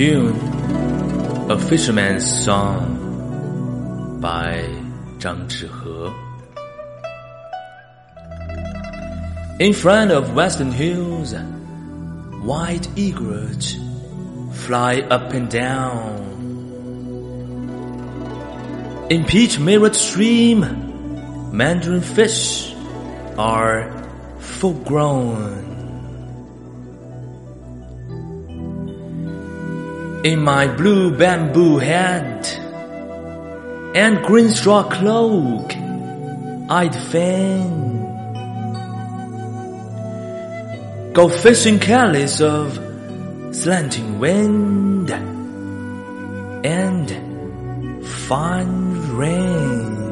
tune, A Fisherman's Song by Zhang Zhihe. In front of western hills, white egrets fly up and down. In peach mirrored stream, mandarin fish are full In my blue bamboo hat and green straw cloak, I'd fain go fishing careless of slanting wind and fine rain.